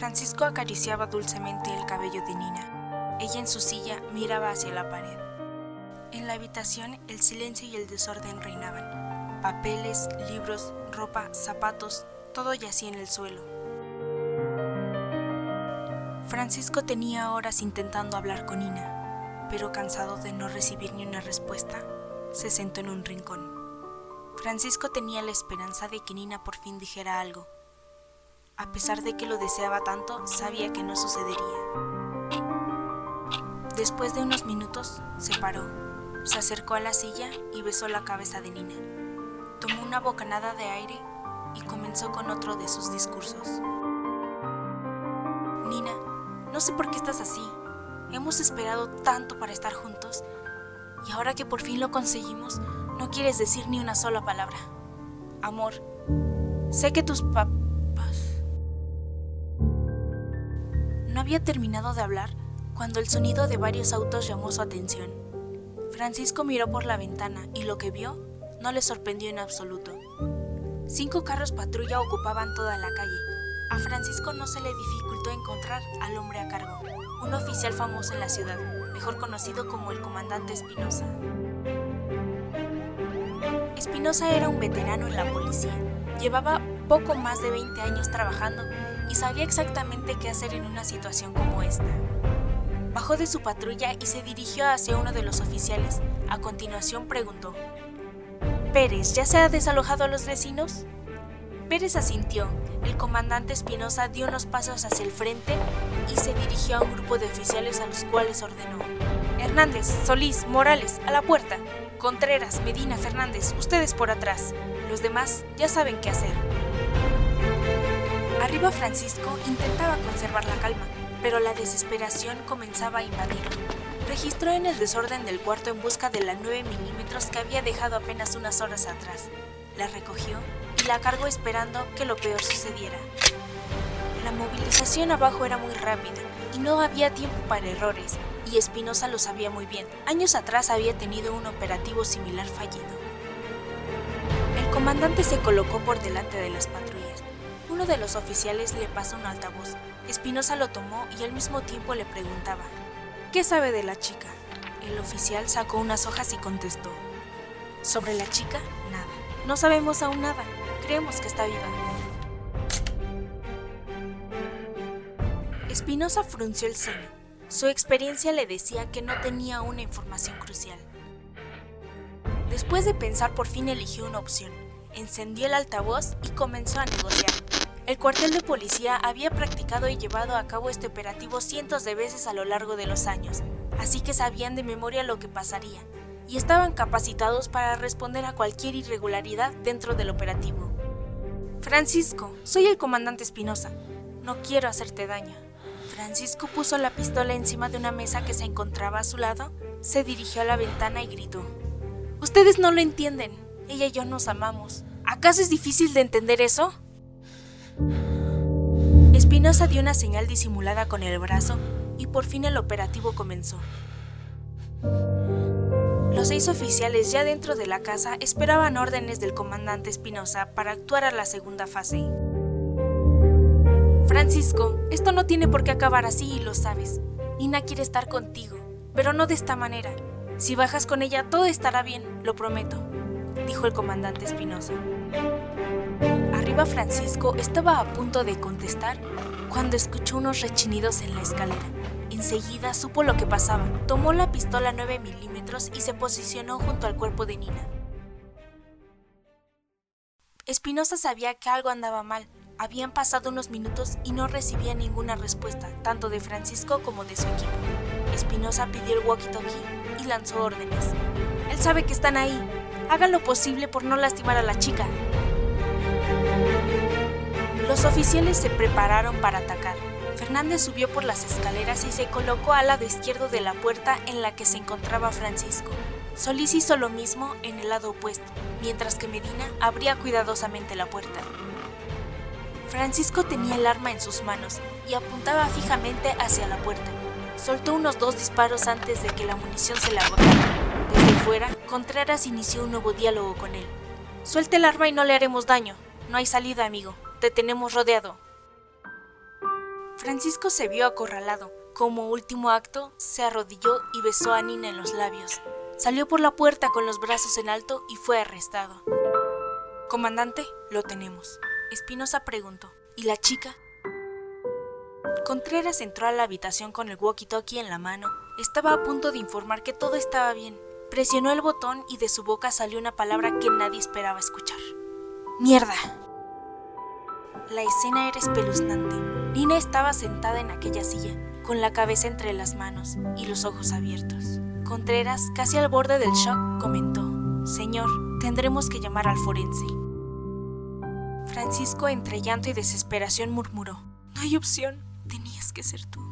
Francisco acariciaba dulcemente el cabello de Nina. Ella en su silla miraba hacia la pared. En la habitación el silencio y el desorden reinaban. Papeles, libros, ropa, zapatos, todo yacía en el suelo. Francisco tenía horas intentando hablar con Nina, pero cansado de no recibir ni una respuesta, se sentó en un rincón. Francisco tenía la esperanza de que Nina por fin dijera algo. A pesar de que lo deseaba tanto, sabía que no sucedería. Después de unos minutos, se paró, se acercó a la silla y besó la cabeza de Nina. Tomó una bocanada de aire y comenzó con otro de sus discursos. Nina, no sé por qué estás así. Hemos esperado tanto para estar juntos y ahora que por fin lo conseguimos, no quieres decir ni una sola palabra. Amor, sé que tus papás... había terminado de hablar cuando el sonido de varios autos llamó su atención. Francisco miró por la ventana y lo que vio no le sorprendió en absoluto. Cinco carros patrulla ocupaban toda la calle. A Francisco no se le dificultó encontrar al hombre a cargo, un oficial famoso en la ciudad, mejor conocido como el comandante Espinosa. Espinosa era un veterano en la policía. Llevaba poco más de 20 años trabajando y sabía exactamente qué hacer en una situación como esta. Bajó de su patrulla y se dirigió hacia uno de los oficiales. A continuación preguntó, Pérez, ¿ya se ha desalojado a los vecinos? Pérez asintió. El comandante Espinosa dio unos pasos hacia el frente y se dirigió a un grupo de oficiales a los cuales ordenó. Hernández, Solís, Morales, a la puerta. Contreras, Medina, Fernández, ustedes por atrás. Los demás ya saben qué hacer. Arriba Francisco intentaba conservar la calma, pero la desesperación comenzaba a invadir. Registró en el desorden del cuarto en busca de la 9 milímetros que había dejado apenas unas horas atrás. La recogió y la cargó esperando que lo peor sucediera. La movilización abajo era muy rápida y no había tiempo para errores, y Espinosa lo sabía muy bien. Años atrás había tenido un operativo similar fallido. El comandante se colocó por delante de las patrullas. Uno de los oficiales le pasó un altavoz. Espinosa lo tomó y al mismo tiempo le preguntaba, ¿qué sabe de la chica? El oficial sacó unas hojas y contestó, sobre la chica, nada. No sabemos aún nada. Creemos que está viva. Espinosa frunció el ceño. Su experiencia le decía que no tenía una información crucial. Después de pensar, por fin eligió una opción. Encendió el altavoz y comenzó a negociar. El cuartel de policía había practicado y llevado a cabo este operativo cientos de veces a lo largo de los años, así que sabían de memoria lo que pasaría, y estaban capacitados para responder a cualquier irregularidad dentro del operativo. Francisco, soy el comandante Espinosa. No quiero hacerte daño. Francisco puso la pistola encima de una mesa que se encontraba a su lado, se dirigió a la ventana y gritó. Ustedes no lo entienden. Ella y yo nos amamos. ¿Acaso es difícil de entender eso? Espinosa dio una señal disimulada con el brazo y por fin el operativo comenzó. Los seis oficiales ya dentro de la casa esperaban órdenes del comandante Espinosa para actuar a la segunda fase. Francisco, esto no tiene por qué acabar así y lo sabes. Nina quiere estar contigo, pero no de esta manera. Si bajas con ella todo estará bien, lo prometo, dijo el comandante Espinosa. Arriba Francisco estaba a punto de contestar cuando escuchó unos rechinidos en la escalera. Enseguida supo lo que pasaba, tomó la pistola 9 milímetros y se posicionó junto al cuerpo de Nina. Espinosa sabía que algo andaba mal. Habían pasado unos minutos y no recibía ninguna respuesta, tanto de Francisco como de su equipo. Espinosa pidió el walkie-talkie y lanzó órdenes. Él sabe que están ahí. Hagan lo posible por no lastimar a la chica. Los oficiales se prepararon para atacar. Fernández subió por las escaleras y se colocó al lado izquierdo de la puerta en la que se encontraba Francisco. Solís hizo lo mismo en el lado opuesto, mientras que Medina abría cuidadosamente la puerta. Francisco tenía el arma en sus manos y apuntaba fijamente hacia la puerta. Soltó unos dos disparos antes de que la munición se le agotara. Desde fuera, Contreras inició un nuevo diálogo con él. Suelte el arma y no le haremos daño. No hay salida, amigo. Te tenemos rodeado. Francisco se vio acorralado. Como último acto, se arrodilló y besó a Nina en los labios. Salió por la puerta con los brazos en alto y fue arrestado. Comandante, lo tenemos. Espinosa preguntó. ¿Y la chica? Contreras entró a la habitación con el walkie-talkie en la mano. Estaba a punto de informar que todo estaba bien. Presionó el botón y de su boca salió una palabra que nadie esperaba escuchar. ¡Mierda! La escena era espeluznante. Nina estaba sentada en aquella silla, con la cabeza entre las manos y los ojos abiertos. Contreras, casi al borde del shock, comentó, Señor, tendremos que llamar al forense. Francisco, entre llanto y desesperación, murmuró, No hay opción, tenías que ser tú.